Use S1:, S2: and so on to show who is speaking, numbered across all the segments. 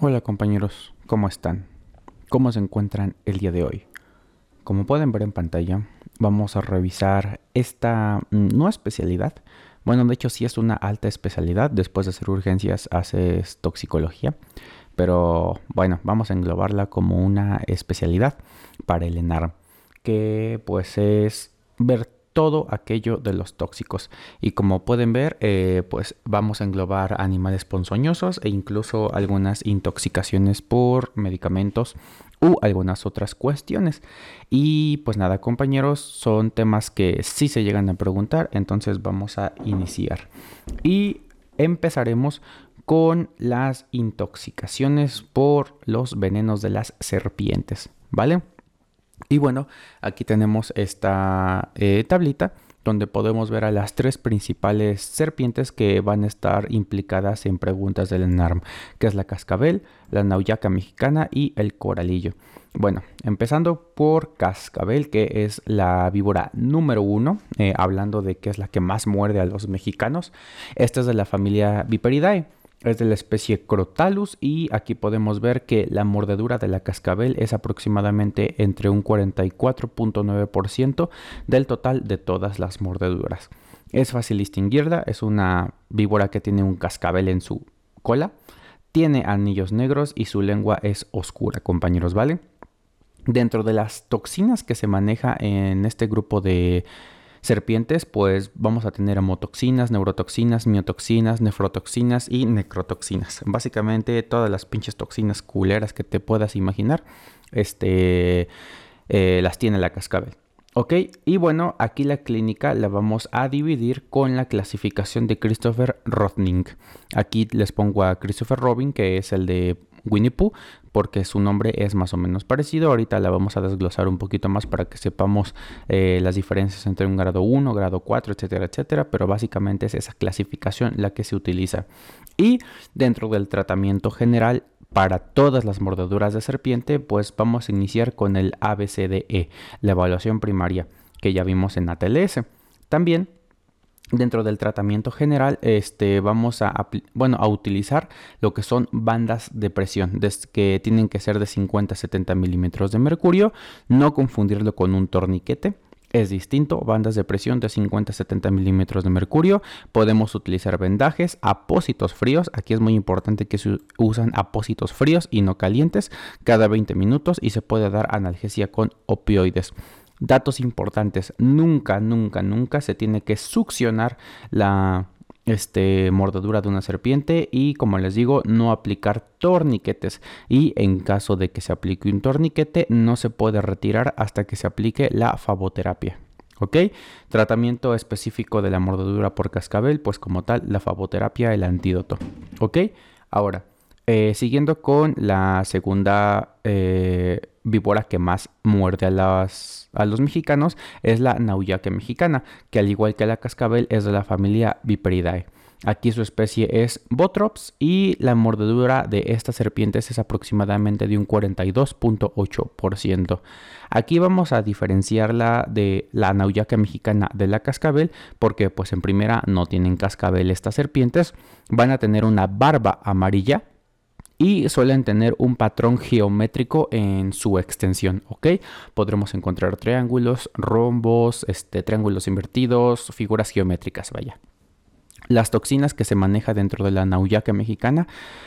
S1: Hola compañeros, ¿cómo están? ¿Cómo se encuentran el día de hoy? Como pueden ver en pantalla, vamos a revisar esta mm, nueva especialidad. Bueno, de hecho sí es una alta especialidad, después de hacer urgencias haces toxicología, pero bueno, vamos a englobarla como una especialidad para el ENARM, que pues es ver todo aquello de los tóxicos. Y como pueden ver, eh, pues vamos a englobar animales ponzoñosos e incluso algunas intoxicaciones por medicamentos u algunas otras cuestiones. Y pues nada, compañeros, son temas que sí se llegan a preguntar, entonces vamos a iniciar. Y empezaremos con las intoxicaciones por los venenos de las serpientes, ¿vale? Y bueno, aquí tenemos esta eh, tablita donde podemos ver a las tres principales serpientes que van a estar implicadas en preguntas del ENARM, que es la cascabel, la nauyaca mexicana y el coralillo. Bueno, empezando por cascabel, que es la víbora número uno, eh, hablando de que es la que más muerde a los mexicanos. Esta es de la familia Viperidae. Es de la especie Crotalus y aquí podemos ver que la mordedura de la cascabel es aproximadamente entre un 44.9% del total de todas las mordeduras. Es fácil distinguirla, es una víbora que tiene un cascabel en su cola, tiene anillos negros y su lengua es oscura, compañeros, ¿vale? Dentro de las toxinas que se maneja en este grupo de serpientes, pues vamos a tener hemotoxinas, neurotoxinas, miotoxinas, nefrotoxinas y necrotoxinas. Básicamente todas las pinches toxinas culeras que te puedas imaginar, este, eh, las tiene la cascabel. Ok, y bueno, aquí la clínica la vamos a dividir con la clasificación de Christopher Rothning. Aquí les pongo a Christopher Robin, que es el de Winnie Pooh, porque su nombre es más o menos parecido. Ahorita la vamos a desglosar un poquito más para que sepamos eh, las diferencias entre un grado 1, grado 4, etcétera, etcétera. Pero básicamente es esa clasificación la que se utiliza. Y dentro del tratamiento general para todas las mordeduras de serpiente, pues vamos a iniciar con el ABCDE, la evaluación primaria que ya vimos en ATLS. También dentro del tratamiento general este, vamos a, bueno, a utilizar lo que son bandas de presión que tienen que ser de 50 a 70 milímetros de mercurio no confundirlo con un torniquete es distinto, bandas de presión de 50 a 70 milímetros de mercurio. Podemos utilizar vendajes, apósitos fríos. Aquí es muy importante que se usan apósitos fríos y no calientes cada 20 minutos y se puede dar analgesia con opioides. Datos importantes, nunca, nunca, nunca se tiene que succionar la este, mordedura de una serpiente y como les digo no aplicar torniquetes y en caso de que se aplique un torniquete no se puede retirar hasta que se aplique la faboterapia. ¿Ok? Tratamiento específico de la mordedura por cascabel, pues como tal, la faboterapia, el antídoto. ¿Ok? Ahora, eh, siguiendo con la segunda eh, víbora que más muerde a, a los mexicanos es la nauyaque mexicana, que al igual que la cascabel es de la familia Viperidae. Aquí su especie es Botrops y la mordedura de estas serpientes es aproximadamente de un 42.8%. Aquí vamos a diferenciarla de la nauyaca mexicana de la cascabel porque pues en primera no tienen cascabel estas serpientes, van a tener una barba amarilla y suelen tener un patrón geométrico en su extensión, ¿ok? Podremos encontrar triángulos, rombos, este, triángulos invertidos, figuras geométricas, vaya. Las toxinas que se maneja dentro de la nauyaca mexicana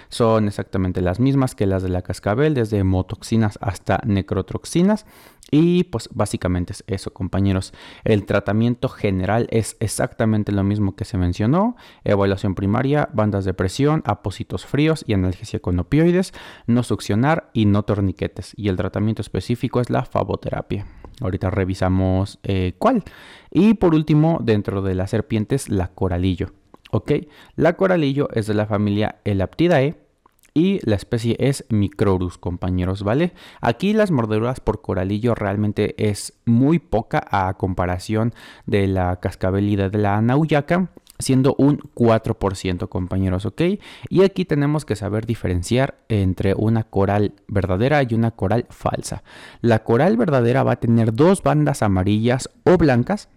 S1: son exactamente las mismas que las de la cascabel, desde hemotoxinas hasta necrotoxinas. Y pues básicamente es eso, compañeros. El tratamiento general es exactamente lo mismo que se mencionó. Evaluación primaria, bandas de presión, apósitos fríos y analgesia con opioides, no succionar y no torniquetes. Y el tratamiento específico es la faboterapia. Ahorita revisamos eh, cuál. Y por último, dentro de las serpientes, la coralillo. ¿Ok? La coralillo es de la familia Elaptidae y la especie es Microrus, compañeros, ¿vale? Aquí las mordeduras por coralillo realmente es muy poca a comparación de la cascabelida de la nauyaca, siendo un 4%, compañeros, ¿ok? Y aquí tenemos que saber diferenciar entre una coral verdadera y una coral falsa. La coral verdadera va a tener dos bandas amarillas o blancas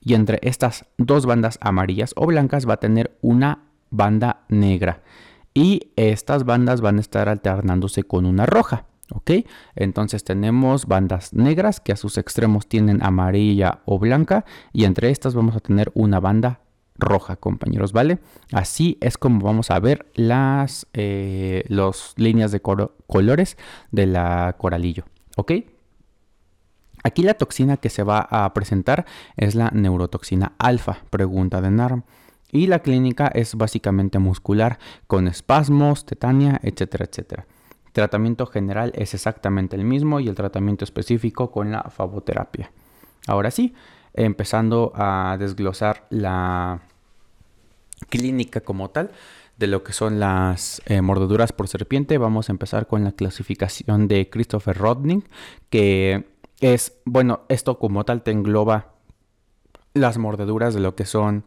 S1: y entre estas dos bandas amarillas o blancas va a tener una banda negra. Y estas bandas van a estar alternándose con una roja. ¿Ok? Entonces tenemos bandas negras que a sus extremos tienen amarilla o blanca y entre estas vamos a tener una banda roja, compañeros, ¿vale? Así es como vamos a ver las eh, líneas de colores de la coralillo, ¿ok? Aquí la toxina que se va a presentar es la neurotoxina alfa, pregunta de NARM. Y la clínica es básicamente muscular, con espasmos, tetania, etcétera, etcétera. Tratamiento general es exactamente el mismo y el tratamiento específico con la faboterapia. Ahora sí, empezando a desglosar la clínica como tal de lo que son las eh, mordeduras por serpiente, vamos a empezar con la clasificación de Christopher Rodning, que es, bueno, esto como tal te engloba las mordeduras de lo que son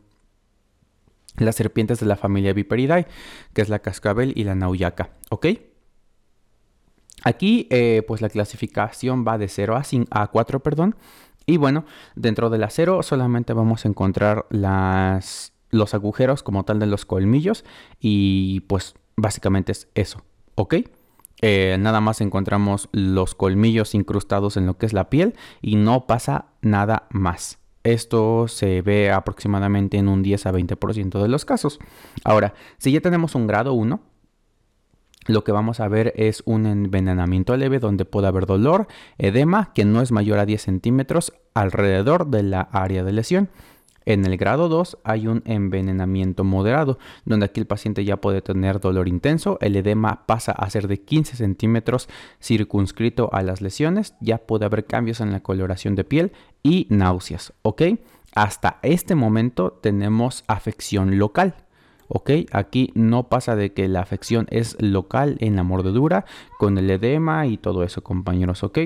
S1: las serpientes de la familia Viperidae, que es la cascabel y la nauyaca, ¿ok? Aquí, eh, pues la clasificación va de 0 a, a 4, perdón. Y bueno, dentro de la 0 solamente vamos a encontrar los agujeros como tal de los colmillos. Y pues básicamente es eso, ¿ok? Eh, nada más encontramos los colmillos incrustados en lo que es la piel y no pasa nada más. Esto se ve aproximadamente en un 10 a 20% de los casos. Ahora, si ya tenemos un grado 1, lo que vamos a ver es un envenenamiento leve donde puede haber dolor, edema que no es mayor a 10 centímetros alrededor de la área de lesión. En el grado 2 hay un envenenamiento moderado, donde aquí el paciente ya puede tener dolor intenso, el edema pasa a ser de 15 centímetros circunscrito a las lesiones, ya puede haber cambios en la coloración de piel y náuseas, ¿ok? Hasta este momento tenemos afección local. ¿ok? Aquí no pasa de que la afección es local en la mordedura con el edema y todo eso, compañeros, ¿ok?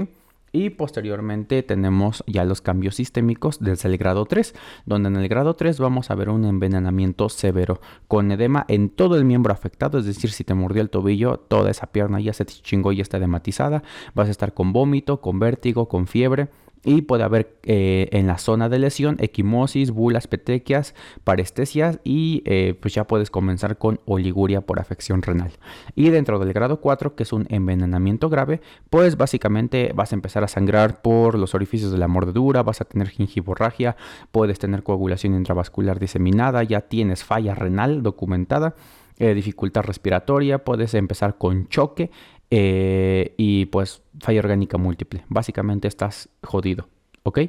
S1: Y posteriormente tenemos ya los cambios sistémicos desde el grado 3, donde en el grado 3 vamos a ver un envenenamiento severo con edema en todo el miembro afectado, es decir, si te mordió el tobillo, toda esa pierna ya se chingó y está edematizada, vas a estar con vómito, con vértigo, con fiebre, y puede haber eh, en la zona de lesión equimosis, bulas, petequias, parestesias y eh, pues ya puedes comenzar con oliguria por afección renal. Y dentro del grado 4, que es un envenenamiento grave, pues básicamente vas a empezar a sangrar por los orificios de la mordedura, vas a tener gingivorragia, puedes tener coagulación intravascular diseminada, ya tienes falla renal documentada. Eh, dificultad respiratoria, puedes empezar con choque eh, y pues falla orgánica múltiple. Básicamente estás jodido, ¿ok?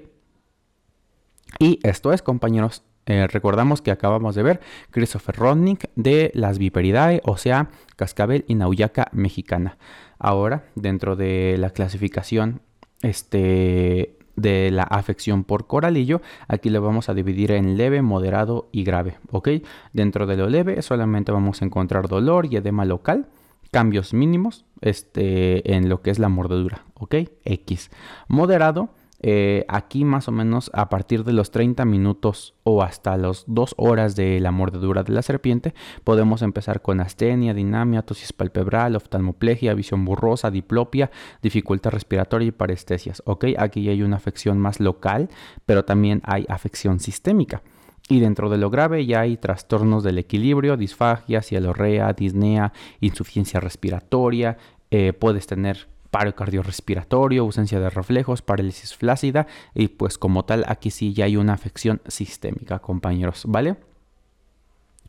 S1: Y esto es, compañeros. Eh, recordamos que acabamos de ver Christopher Rodnick de las Viperidae, o sea, cascabel y nauyaca mexicana. Ahora, dentro de la clasificación este, de la afección por coralillo, aquí lo vamos a dividir en leve, moderado y grave, ¿ok? Dentro de lo leve solamente vamos a encontrar dolor y edema local cambios mínimos este, en lo que es la mordedura, ¿ok? X. Moderado, eh, aquí más o menos a partir de los 30 minutos o hasta las 2 horas de la mordedura de la serpiente, podemos empezar con astenia, dinamia, tosis palpebral, oftalmoplegia, visión borrosa, diplopia, dificultad respiratoria y parestesias, ¿ok? Aquí hay una afección más local, pero también hay afección sistémica. Y dentro de lo grave ya hay trastornos del equilibrio, disfagia, cialorrea, disnea, insuficiencia respiratoria, eh, puedes tener paro cardiorrespiratorio, ausencia de reflejos, parálisis flácida y pues como tal aquí sí ya hay una afección sistémica, compañeros, ¿vale?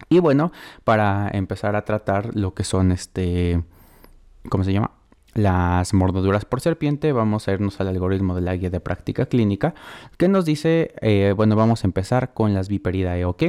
S1: Y bueno, para empezar a tratar lo que son este, ¿cómo se llama? las mordeduras por serpiente, vamos a irnos al algoritmo de la guía de práctica clínica que nos dice, eh, bueno, vamos a empezar con las viperidae, ¿ok?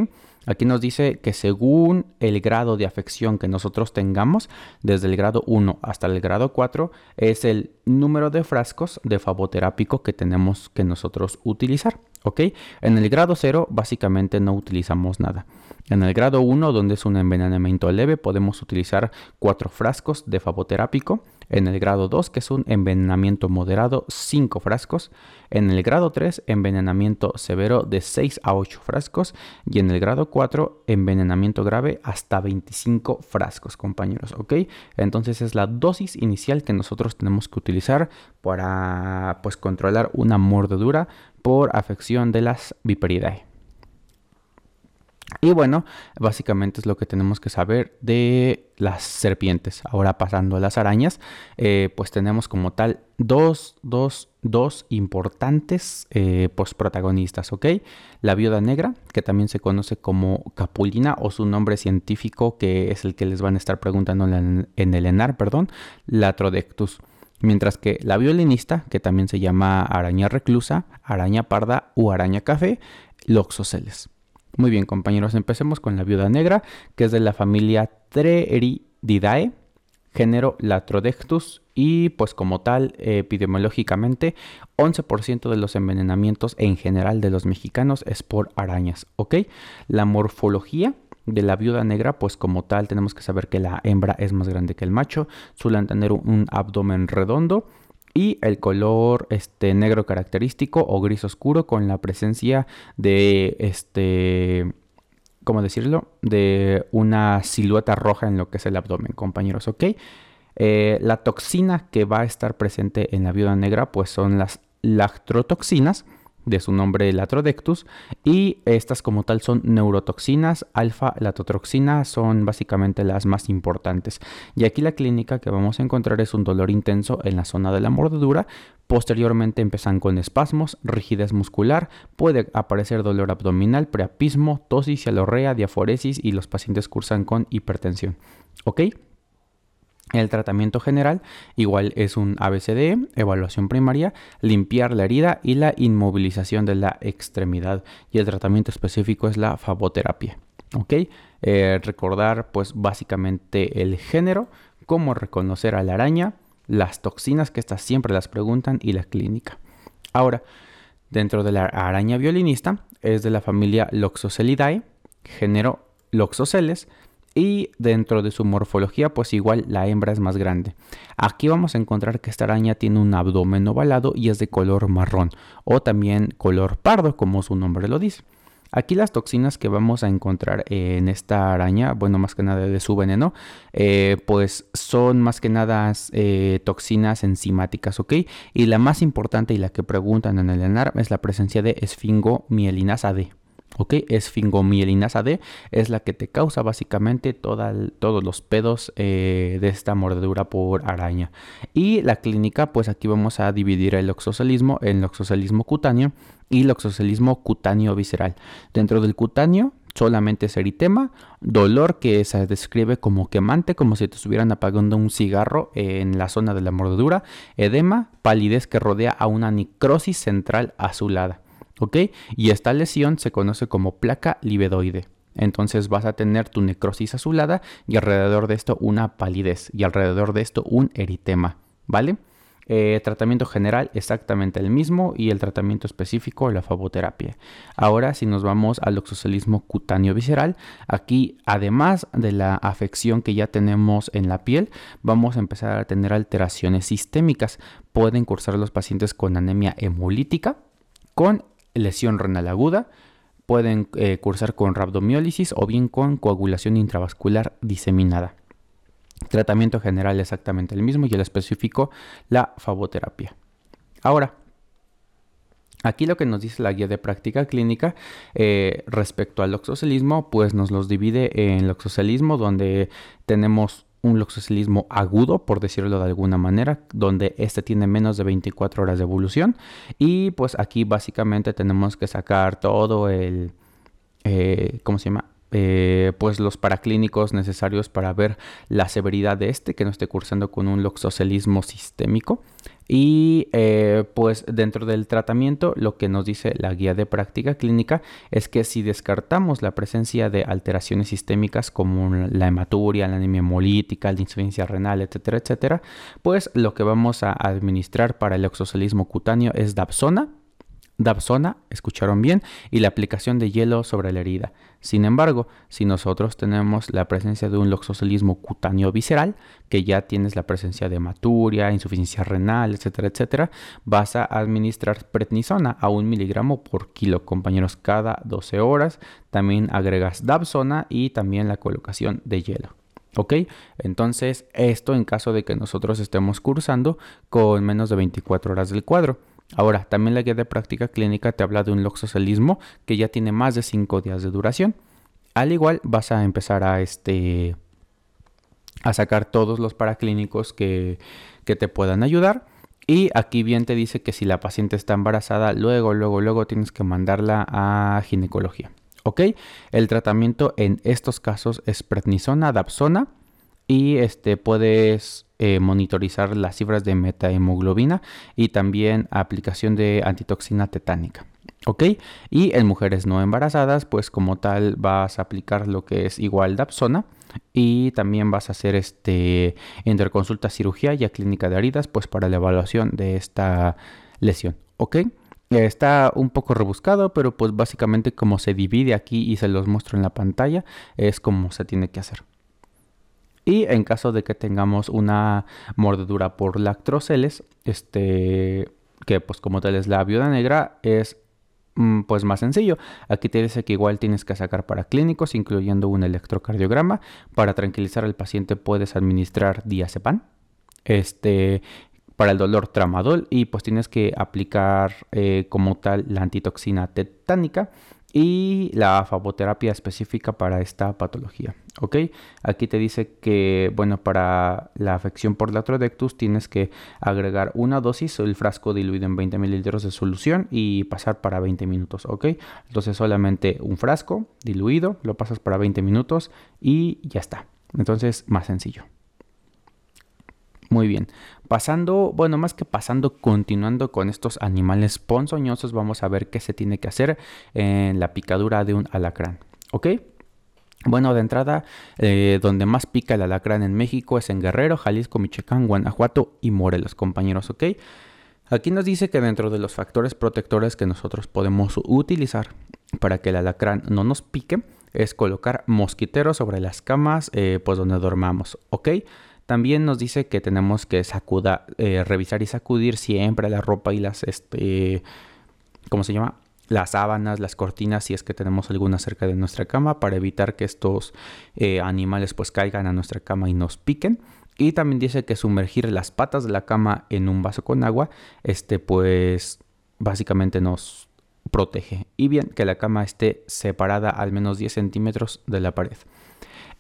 S1: Aquí nos dice que según el grado de afección que nosotros tengamos, desde el grado 1 hasta el grado 4, es el número de frascos de favoterápico que tenemos que nosotros utilizar. ¿Ok? En el grado 0 básicamente no utilizamos nada. En el grado 1, donde es un envenenamiento leve, podemos utilizar 4 frascos de favoterápico. En el grado 2, que es un envenenamiento moderado, 5 frascos. En el grado 3, envenenamiento severo de 6 a 8 frascos. Y en el grado 4, envenenamiento grave hasta 25 frascos, compañeros. ¿Ok? Entonces es la dosis inicial que nosotros tenemos que utilizar para pues, controlar una mordedura por afección de las Viperidae. Y bueno, básicamente es lo que tenemos que saber de las serpientes. Ahora pasando a las arañas, eh, pues tenemos como tal dos, dos, dos importantes eh, pues protagonistas, ¿ok? La viuda negra, que también se conoce como capulina o su nombre científico, que es el que les van a estar preguntando en el ENAR, perdón, Latrodectus. Mientras que la violinista, que también se llama araña reclusa, araña parda o araña café, Loxoceles. Muy bien, compañeros, empecemos con la viuda negra, que es de la familia Trerididae, género Latrodectus y pues como tal, epidemiológicamente, 11% de los envenenamientos en general de los mexicanos es por arañas, ¿ok? La morfología de la viuda negra, pues como tal tenemos que saber que la hembra es más grande que el macho, suelen tener un abdomen redondo, y el color este negro característico o gris oscuro con la presencia de este ¿cómo decirlo? de una silueta roja en lo que es el abdomen, compañeros, ¿ok? Eh, la toxina que va a estar presente en la viuda negra pues son las lactrotoxinas de su nombre Latrodectus y estas como tal son neurotoxinas, alfa latotroxina son básicamente las más importantes. Y aquí la clínica que vamos a encontrar es un dolor intenso en la zona de la mordedura, posteriormente empiezan con espasmos, rigidez muscular, puede aparecer dolor abdominal, preapismo, tosis, cialorrea, diaforesis y los pacientes cursan con hipertensión. ¿Ok? El tratamiento general igual es un ABCD, evaluación primaria, limpiar la herida y la inmovilización de la extremidad. Y el tratamiento específico es la faboterapia. Eh, recordar pues básicamente el género, cómo reconocer a la araña, las toxinas que estas siempre las preguntan y la clínica. Ahora, dentro de la araña violinista es de la familia Loxoselidae, género Loxoceles, y dentro de su morfología pues igual la hembra es más grande. Aquí vamos a encontrar que esta araña tiene un abdomen ovalado y es de color marrón o también color pardo como su nombre lo dice. Aquí las toxinas que vamos a encontrar en esta araña, bueno, más que nada de su veneno, eh, pues son más que nada eh, toxinas enzimáticas, ¿ok? Y la más importante y la que preguntan en el ENAR es la presencia de esfingomielinas D. ¿ok? Esfingomielinasa D es la que te causa básicamente todos los pedos eh, de esta mordedura por araña. Y la clínica, pues aquí vamos a dividir el oxocelismo en oxocelismo cutáneo y el oxocelismo cutáneo visceral. Dentro del cutáneo solamente es eritema, dolor que se describe como quemante, como si te estuvieran apagando un cigarro en la zona de la mordedura, edema, palidez que rodea a una necrosis central azulada. ¿Ok? Y esta lesión se conoce como placa libedoide. Entonces vas a tener tu necrosis azulada y alrededor de esto una palidez y alrededor de esto un eritema, ¿vale? Eh, tratamiento general exactamente el mismo y el tratamiento específico la faboterapia. Ahora si nos vamos al oxocelismo cutáneo visceral, aquí además de la afección que ya tenemos en la piel, vamos a empezar a tener alteraciones sistémicas. Pueden cursar los pacientes con anemia hemolítica, con lesión renal aguda, pueden eh, cursar con rhabdomiólisis o bien con coagulación intravascular diseminada. Tratamiento general exactamente el mismo y el específico la faboterapia. Ahora, Aquí lo que nos dice la guía de práctica clínica eh, respecto al oxocelismo, pues nos los divide en el oxocelismo donde tenemos un loxocilismo agudo, por decirlo de alguna manera, donde este tiene menos de 24 horas de evolución. Y pues aquí básicamente tenemos que sacar todo el, eh, ¿cómo se llama? Eh, pues los paraclínicos necesarios para ver la severidad de este, que no esté cursando con un loxocelismo sistémico. Y eh, pues dentro del tratamiento lo que nos dice la guía de práctica clínica es que si descartamos la presencia de alteraciones sistémicas como la hematuria, la anemia hemolítica, la insuficiencia renal, etcétera, etcétera, pues lo que vamos a administrar para el oxocelismo cutáneo es Dapsona Dapsona, escucharon bien, y la aplicación de hielo sobre la herida. Sin embargo, si nosotros tenemos la presencia de un loxocelismo cutáneo visceral, que ya tienes la presencia de hematuria, insuficiencia renal, etcétera, etcétera, vas a administrar prednisona a un miligramo por kilo, compañeros, cada 12 horas. También agregas Dapsona y también la colocación de hielo. ¿Ok? Entonces, esto en caso de que nosotros estemos cursando con menos de 24 horas del cuadro. Ahora, también la guía de práctica clínica te habla de un loxocelismo que ya tiene más de 5 días de duración. Al igual vas a empezar a este a sacar todos los paraclínicos que, que te puedan ayudar. Y aquí bien te dice que si la paciente está embarazada, luego, luego, luego tienes que mandarla a ginecología. ¿Ok? El tratamiento en estos casos es prednisona, dapsona y este, puedes eh, monitorizar las cifras de metahemoglobina y también aplicación de antitoxina tetánica. ¿Ok? Y en mujeres no embarazadas, pues como tal vas a aplicar lo que es igual Dapsona y también vas a hacer este interconsulta cirugía y a clínica de heridas, pues para la evaluación de esta lesión. ¿Ok? Está un poco rebuscado, pero pues básicamente como se divide aquí y se los muestro en la pantalla, es como se tiene que hacer. Y en caso de que tengamos una mordedura por lactroceles, este, que pues como tal es la viuda negra, es mm, pues más sencillo. Aquí te dice que igual tienes que sacar para clínicos, incluyendo un electrocardiograma. Para tranquilizar al paciente puedes administrar diazepam. Este, para el dolor tramadol y pues tienes que aplicar eh, como tal la antitoxina tetánica y la faboterapia específica para esta patología. ¿Ok? Aquí te dice que, bueno, para la afección por latrodectus tienes que agregar una dosis, el frasco diluido en 20 mililitros de solución y pasar para 20 minutos. ¿Ok? Entonces solamente un frasco diluido, lo pasas para 20 minutos y ya está. Entonces, más sencillo. Muy bien. Pasando, bueno, más que pasando, continuando con estos animales ponzoñosos, vamos a ver qué se tiene que hacer en la picadura de un alacrán. ¿Ok? Bueno, de entrada, eh, donde más pica el alacrán en México es en Guerrero, Jalisco, Michoacán, Guanajuato y Morelos, compañeros, ¿ok? Aquí nos dice que dentro de los factores protectores que nosotros podemos utilizar para que el alacrán no nos pique es colocar mosquiteros sobre las camas, eh, pues donde dormamos, ¿ok? También nos dice que tenemos que eh, revisar y sacudir siempre la ropa y las, este, ¿cómo se llama? Las sábanas, las cortinas, si es que tenemos alguna cerca de nuestra cama, para evitar que estos eh, animales pues caigan a nuestra cama y nos piquen. Y también dice que sumergir las patas de la cama en un vaso con agua, este pues básicamente nos protege. Y bien, que la cama esté separada al menos 10 centímetros de la pared.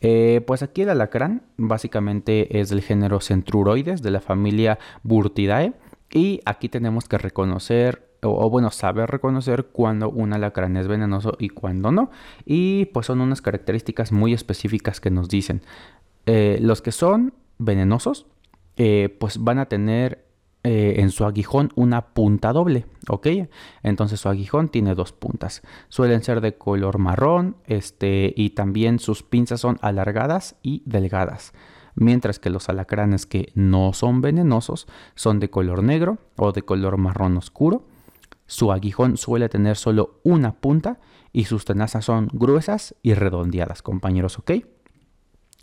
S1: Eh, pues aquí el alacrán básicamente es del género Centruroides de la familia Burtidae y aquí tenemos que reconocer o, bueno, saber reconocer cuando un alacrán es venenoso y cuando no. Y pues son unas características muy específicas que nos dicen. Eh, los que son venenosos, eh, pues van a tener eh, en su aguijón una punta doble, ¿ok? Entonces su aguijón tiene dos puntas. Suelen ser de color marrón, este, y también sus pinzas son alargadas y delgadas. Mientras que los alacranes que no son venenosos son de color negro o de color marrón oscuro. Su aguijón suele tener solo una punta y sus tenazas son gruesas y redondeadas, compañeros, ¿ok?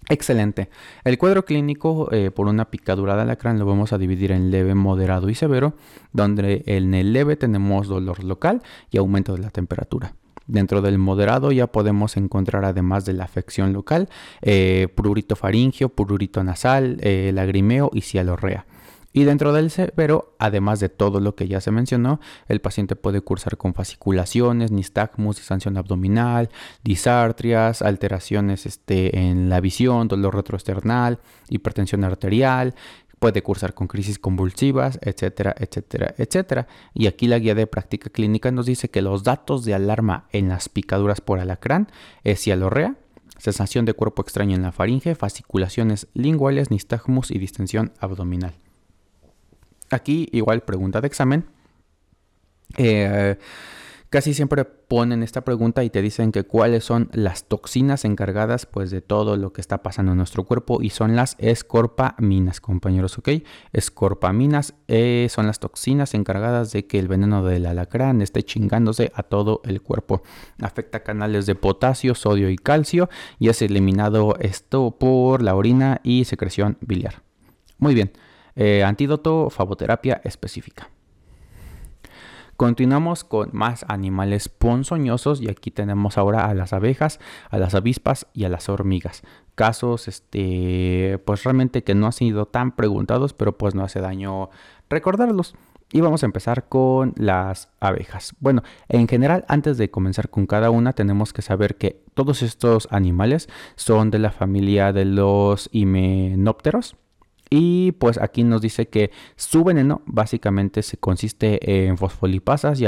S1: Excelente. El cuadro clínico eh, por una picadura de alacrán lo vamos a dividir en leve, moderado y severo, donde en el leve tenemos dolor local y aumento de la temperatura. Dentro del moderado ya podemos encontrar, además de la afección local, eh, prurito faringio, prurito nasal, eh, lagrimeo y cialorrea. Y dentro del severo, además de todo lo que ya se mencionó, el paciente puede cursar con fasciculaciones, nistagmus, distensión abdominal, disartrias, alteraciones este, en la visión, dolor retroesternal, hipertensión arterial, puede cursar con crisis convulsivas, etcétera, etcétera, etcétera. Y aquí la guía de práctica clínica nos dice que los datos de alarma en las picaduras por alacrán es cialorrea, sensación de cuerpo extraño en la faringe, fasciculaciones linguales, nistagmus y distensión abdominal. Aquí igual pregunta de examen. Eh, casi siempre ponen esta pregunta y te dicen que cuáles son las toxinas encargadas pues de todo lo que está pasando en nuestro cuerpo y son las escorpaminas, compañeros, ¿ok? Escorpaminas eh, son las toxinas encargadas de que el veneno del alacrán esté chingándose a todo el cuerpo. Afecta canales de potasio, sodio y calcio y es eliminado esto por la orina y secreción biliar. Muy bien. Eh, antídoto, faboterapia específica. Continuamos con más animales ponzoñosos y aquí tenemos ahora a las abejas, a las avispas y a las hormigas. Casos, este, pues realmente que no han sido tan preguntados, pero pues no hace daño recordarlos. Y vamos a empezar con las abejas. Bueno, en general, antes de comenzar con cada una, tenemos que saber que todos estos animales son de la familia de los himenópteros. Y pues aquí nos dice que su veneno básicamente se consiste en fosfolipasas y,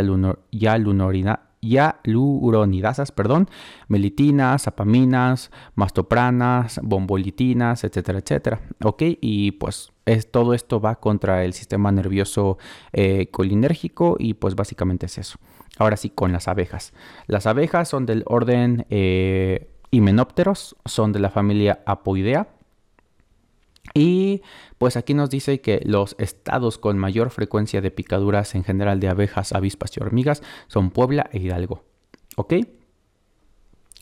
S1: aluronidasas, perdón, melitinas, apaminas, mastopranas, bombolitinas, etcétera, etcétera. Ok, y pues es, todo esto va contra el sistema nervioso eh, colinérgico y pues básicamente es eso. Ahora sí, con las abejas. Las abejas son del orden eh, Hymenopteros, son de la familia Apoidea. Y pues aquí nos dice que los estados con mayor frecuencia de picaduras en general de abejas, avispas y hormigas son Puebla e Hidalgo. ¿Ok?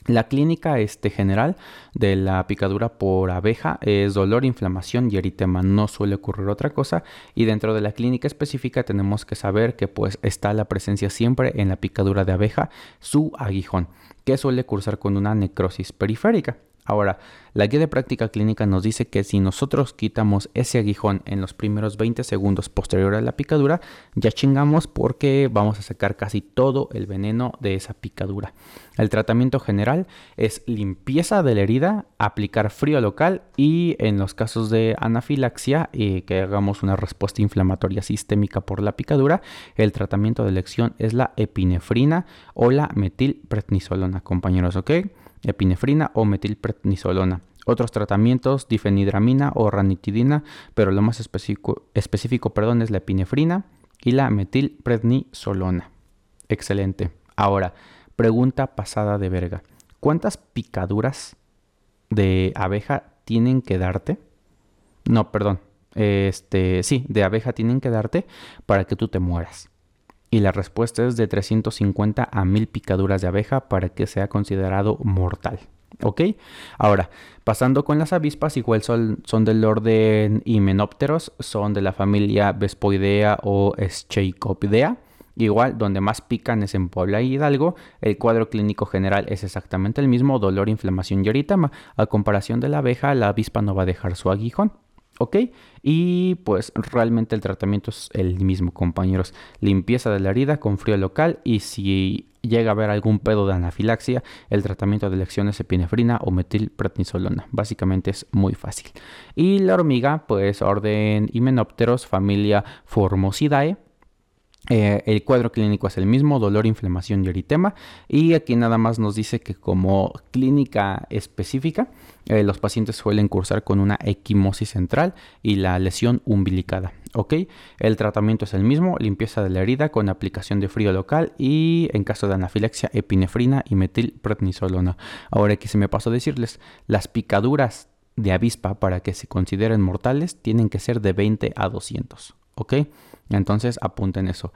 S1: La clínica este, general de la picadura por abeja es dolor, inflamación y eritema. No suele ocurrir otra cosa. Y dentro de la clínica específica tenemos que saber que pues está la presencia siempre en la picadura de abeja su aguijón, que suele cursar con una necrosis periférica. Ahora, la guía de práctica clínica nos dice que si nosotros quitamos ese aguijón en los primeros 20 segundos posterior a la picadura, ya chingamos porque vamos a sacar casi todo el veneno de esa picadura. El tratamiento general es limpieza de la herida, aplicar frío local y en los casos de anafilaxia y eh, que hagamos una respuesta inflamatoria sistémica por la picadura, el tratamiento de elección es la epinefrina o la metilprednisolona, compañeros, ¿ok? Epinefrina o metilprednisolona. Otros tratamientos, difenidramina o ranitidina, pero lo más específico, específico perdón, es la epinefrina y la metilprednisolona. Excelente. Ahora, pregunta pasada de verga. ¿Cuántas picaduras de abeja tienen que darte? No, perdón. Este, sí, de abeja tienen que darte para que tú te mueras. Y la respuesta es de 350 a 1000 picaduras de abeja para que sea considerado mortal. ¿Ok? Ahora, pasando con las avispas, igual son, del orden Hymenopteros, son de la familia Vespoidea o Scheicoidea. Igual, donde más pican es en Puebla y Hidalgo. El cuadro clínico general es exactamente el mismo, dolor, inflamación y eritema. A comparación de la abeja, la avispa no va a dejar su aguijón. ¿Ok? Y pues realmente el tratamiento es el mismo, compañeros. Limpieza de la herida con frío local y si llega a haber algún pedo de anafilaxia, el tratamiento de elección es epinefrina o metilprednisolona. Básicamente es muy fácil. Y la hormiga, pues orden Hymenopteros, familia Formosidae eh, el cuadro clínico es el mismo, dolor, inflamación y eritema. Y aquí nada más nos dice que como clínica específica, eh, los pacientes suelen cursar con una equimosis central y la lesión umbilicada. ¿Ok? El tratamiento es el mismo, limpieza de la herida con aplicación de frío local y en caso de anafilaxia, epinefrina y metilprednisolona. Ahora aquí se me pasó a decirles, las picaduras de avispa para que se consideren mortales tienen que ser de 20 a 200. ¿Ok? Entonces apunten eso.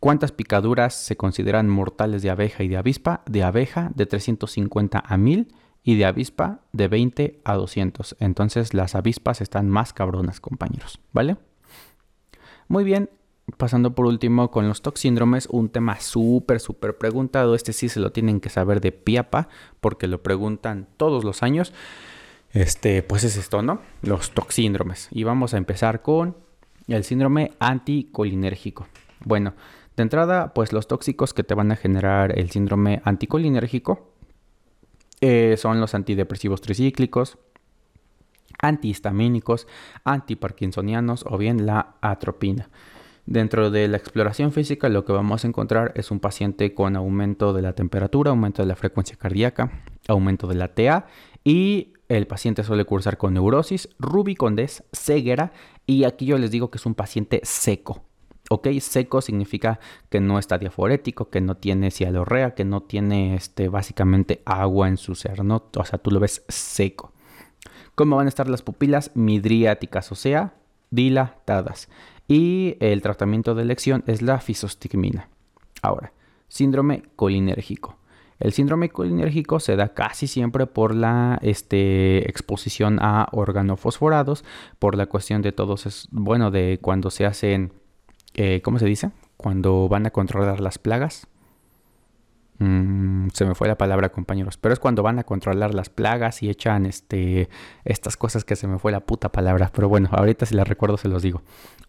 S1: ¿Cuántas picaduras se consideran mortales de abeja y de avispa? De abeja de 350 a 1000 y de avispa de 20 a 200. Entonces las avispas están más cabronas, compañeros, ¿vale? Muy bien, pasando por último con los toxíndromes, un tema súper, súper preguntado. Este sí se lo tienen que saber de piapa porque lo preguntan todos los años. Este, pues es esto, ¿no? Los toxíndromes. Y vamos a empezar con el síndrome anticolinérgico. Bueno, de entrada, pues los tóxicos que te van a generar el síndrome anticolinérgico eh, son los antidepresivos tricíclicos, antihistamínicos, antiparkinsonianos o bien la atropina. Dentro de la exploración física lo que vamos a encontrar es un paciente con aumento de la temperatura, aumento de la frecuencia cardíaca, aumento de la TA y el paciente suele cursar con neurosis, rubicondez, ceguera y aquí yo les digo que es un paciente seco. ¿Ok? Seco significa que no está diaforético, que no tiene cialorrea, que no tiene este, básicamente agua en su ser, ¿no? O sea, tú lo ves seco. ¿Cómo van a estar las pupilas midriáticas, o sea, dilatadas? Y el tratamiento de elección es la fisostigmina. Ahora, síndrome colinérgico. El síndrome colinérgico se da casi siempre por la este, exposición a organofosforados, por la cuestión de todos, es, bueno, de cuando se hacen, eh, ¿cómo se dice? Cuando van a controlar las plagas. Mm, se me fue la palabra, compañeros. Pero es cuando van a controlar las plagas y echan este, estas cosas que se me fue la puta palabra. Pero bueno, ahorita si las recuerdo se los digo.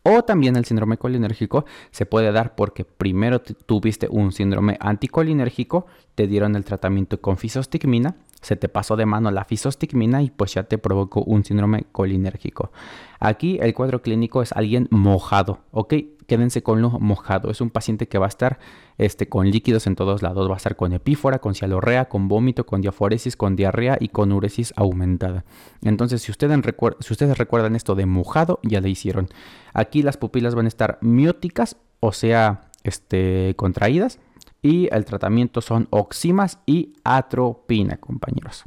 S1: O también el síndrome colinérgico se puede dar porque primero tuviste un síndrome anticolinérgico, te dieron el tratamiento con fisostigmina, se te pasó de mano la fisostigmina y pues ya te provocó un síndrome colinérgico. Aquí el cuadro clínico es alguien mojado, ¿ok? Quédense con lo mojado. Es un paciente que va a estar este, con líquidos en todos lados. Va a estar con epífora, con cialorrea, con vómito, con diaforesis, con diarrea y con uresis aumentada. Entonces, si ustedes, si ustedes recuerdan esto de mojado, ya le hicieron. Aquí las pupilas van a estar mióticas, o sea, este, contraídas y el tratamiento son oximas y atropina, compañeros.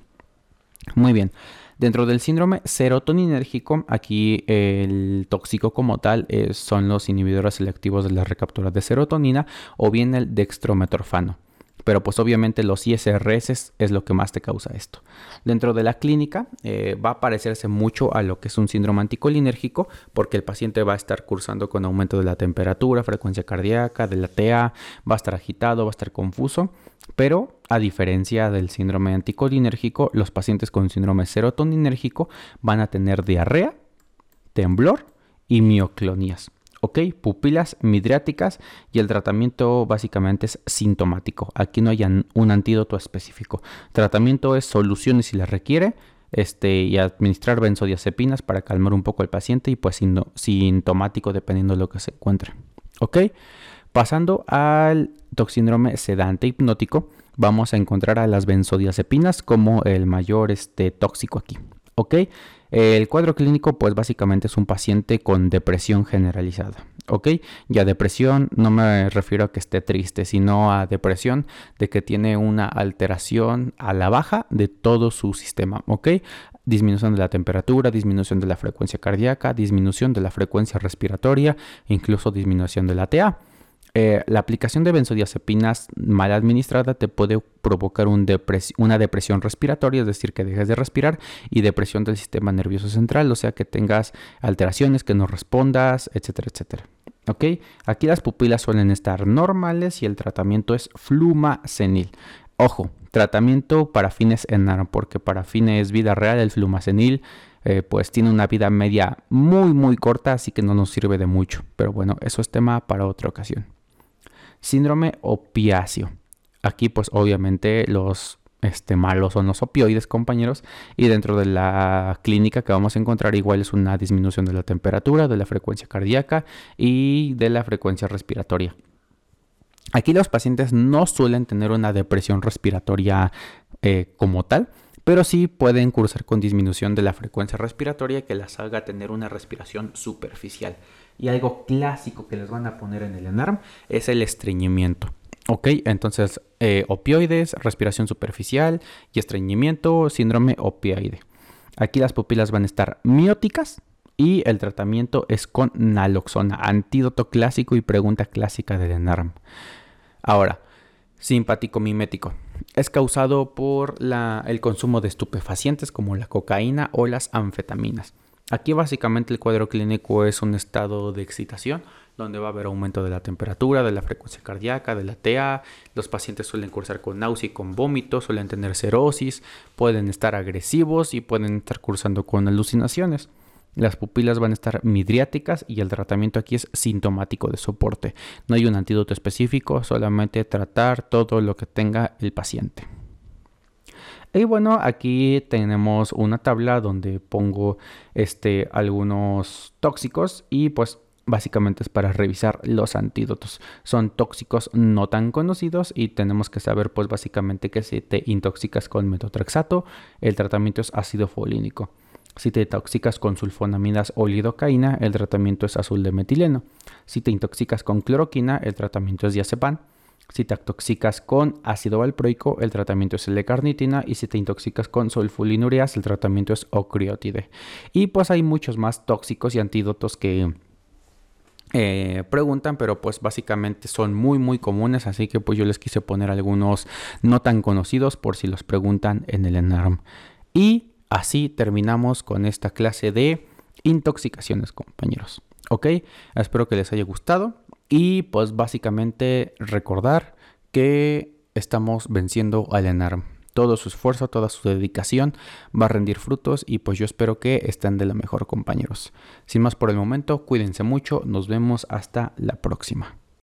S1: Muy bien. Dentro del síndrome serotoninérgico, aquí el tóxico como tal son los inhibidores selectivos de la recaptura de serotonina o bien el dextrometorfano. Pero pues obviamente los ISRS es lo que más te causa esto. Dentro de la clínica eh, va a parecerse mucho a lo que es un síndrome anticolinérgico porque el paciente va a estar cursando con aumento de la temperatura, frecuencia cardíaca, de la TA, va a estar agitado, va a estar confuso. Pero a diferencia del síndrome anticolinérgico, los pacientes con síndrome serotoninérgico van a tener diarrea, temblor y mioclonías. ¿Ok? Pupilas midriáticas y el tratamiento básicamente es sintomático. Aquí no hay un antídoto específico. Tratamiento es soluciones si le requiere este, y administrar benzodiazepinas para calmar un poco al paciente y pues sintomático dependiendo de lo que se encuentre. ¿Ok? Pasando al toxíndrome sedante hipnótico, vamos a encontrar a las benzodiazepinas como el mayor este, tóxico aquí. ¿Ok? El cuadro clínico, pues básicamente es un paciente con depresión generalizada. ¿Ok? Y a depresión no me refiero a que esté triste, sino a depresión de que tiene una alteración a la baja de todo su sistema. ¿Ok? Disminución de la temperatura, disminución de la frecuencia cardíaca, disminución de la frecuencia respiratoria, incluso disminución de la TA. Eh, la aplicación de benzodiazepinas mal administrada te puede provocar una depresión respiratoria, es decir, que dejes de respirar, y depresión del sistema nervioso central, o sea, que tengas alteraciones, que no respondas, etcétera, etcétera. ¿Ok? Aquí las pupilas suelen estar normales y el tratamiento es flumacenil. Ojo, tratamiento para fines en porque para fines vida real el flumacenil eh, pues tiene una vida media muy muy corta, así que no nos sirve de mucho. Pero bueno, eso es tema para otra ocasión. Síndrome opiáceo. Aquí pues obviamente los este, malos son los opioides, compañeros. Y dentro de la clínica que vamos a encontrar igual es una disminución de la temperatura, de la frecuencia cardíaca y de la frecuencia respiratoria. Aquí los pacientes no suelen tener una depresión respiratoria eh, como tal, pero sí pueden cursar con disminución de la frecuencia respiratoria que las haga tener una respiración superficial. Y algo clásico que les van a poner en el ENARM es el estreñimiento. Ok, entonces eh, opioides, respiración superficial y estreñimiento, síndrome opioide. Aquí las pupilas van a estar mióticas y el tratamiento es con naloxona, antídoto clásico y pregunta clásica del ENARM. Ahora, simpático mimético. Es causado por el consumo de estupefacientes como la cocaína o las anfetaminas. Aquí básicamente el cuadro clínico es un estado de excitación donde va a haber aumento de la temperatura, de la frecuencia cardíaca, de la TA. Los pacientes suelen cursar con náusea y con vómito, suelen tener cerosis, pueden estar agresivos y pueden estar cursando con alucinaciones. Las pupilas van a estar midriáticas y el tratamiento aquí es sintomático de soporte. No hay un antídoto específico, solamente tratar todo lo que tenga el paciente. Y bueno, aquí tenemos una tabla donde pongo este, algunos tóxicos y pues básicamente es para revisar los antídotos. Son tóxicos no tan conocidos y tenemos que saber pues básicamente que si te intoxicas con metotrexato, el tratamiento es ácido folínico. Si te intoxicas con sulfonamidas o lidocaína, el tratamiento es azul de metileno. Si te intoxicas con cloroquina, el tratamiento es diazepam. Si te intoxicas con ácido valproico, el tratamiento es L-carnitina. Y si te intoxicas con sulfolinureas, el tratamiento es ocriotide. Y pues hay muchos más tóxicos y antídotos que eh, preguntan, pero pues básicamente son muy muy comunes, así que pues yo les quise poner algunos no tan conocidos por si los preguntan en el ENARM. Y así terminamos con esta clase de intoxicaciones, compañeros. Ok, espero que les haya gustado. Y pues básicamente recordar que estamos venciendo al ENARM. Todo su esfuerzo, toda su dedicación va a rendir frutos y pues yo espero que estén de la mejor compañeros. Sin más por el momento, cuídense mucho, nos vemos hasta la próxima.